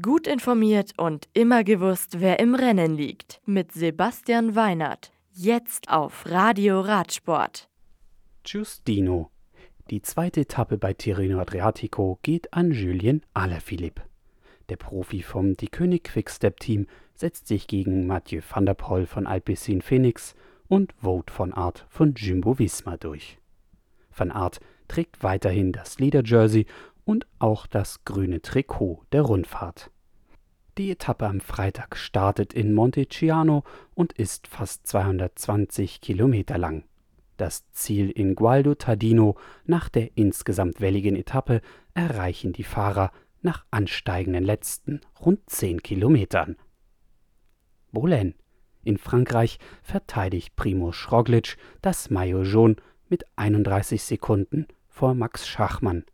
Gut informiert und immer gewusst, wer im Rennen liegt. Mit Sebastian Weinert. Jetzt auf Radio Radsport. Giustino. Die zweite Etappe bei Tirreno Adriatico geht an Julien Alaphilippe. Der Profi vom Die König Quickstep Team setzt sich gegen Mathieu van der Poel von Alpecin Phoenix und Vote von Art von Jumbo Visma durch. Van Art trägt weiterhin das Lederjersey und auch das grüne Trikot der Rundfahrt. Die Etappe am Freitag startet in Monteciano und ist fast 220 Kilometer lang. Das Ziel in Gualdo Tardino nach der insgesamt welligen Etappe erreichen die Fahrer nach ansteigenden letzten rund 10 Kilometern. Bolen. In Frankreich verteidigt Primo Schroglic das Maillot jaune mit 31 Sekunden vor Max Schachmann.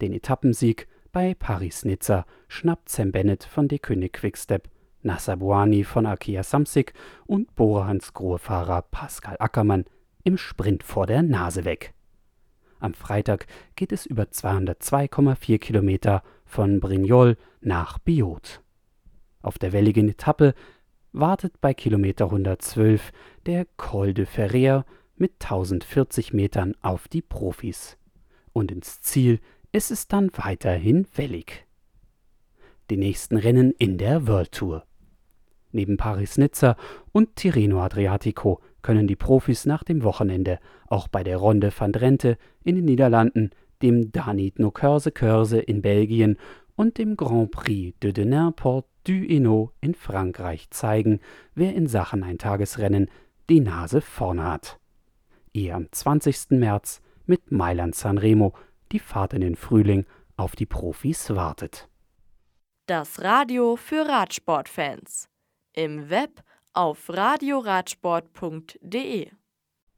Den Etappensieg bei Paris-Nizza schnappt Sam Bennett von De König Quickstep, Nasser Bouani von Akia Samsic und Borahans Grohe-Fahrer Pascal Ackermann im Sprint vor der Nase weg. Am Freitag geht es über 202,4 Kilometer von Brignoles nach Biot. Auf der welligen Etappe wartet bei Kilometer 112 der Col de Ferrer mit 1040 Metern auf die Profis. Und ins Ziel ist es dann weiterhin wellig. Die nächsten Rennen in der World Tour. Neben Paris-Nizza und Tirreno Adriatico können die Profis nach dem Wochenende auch bei der Ronde van Drenthe in den Niederlanden, dem Danit no Curse Curse in Belgien und dem Grand Prix de Denain Port du Hainaut in Frankreich zeigen, wer in Sachen ein Tagesrennen die Nase vorne hat. Ehe am 20. März mit Mailand Sanremo die Fahrt in den Frühling auf die Profis wartet. Das Radio für Radsportfans. Im Web auf radioradsport.de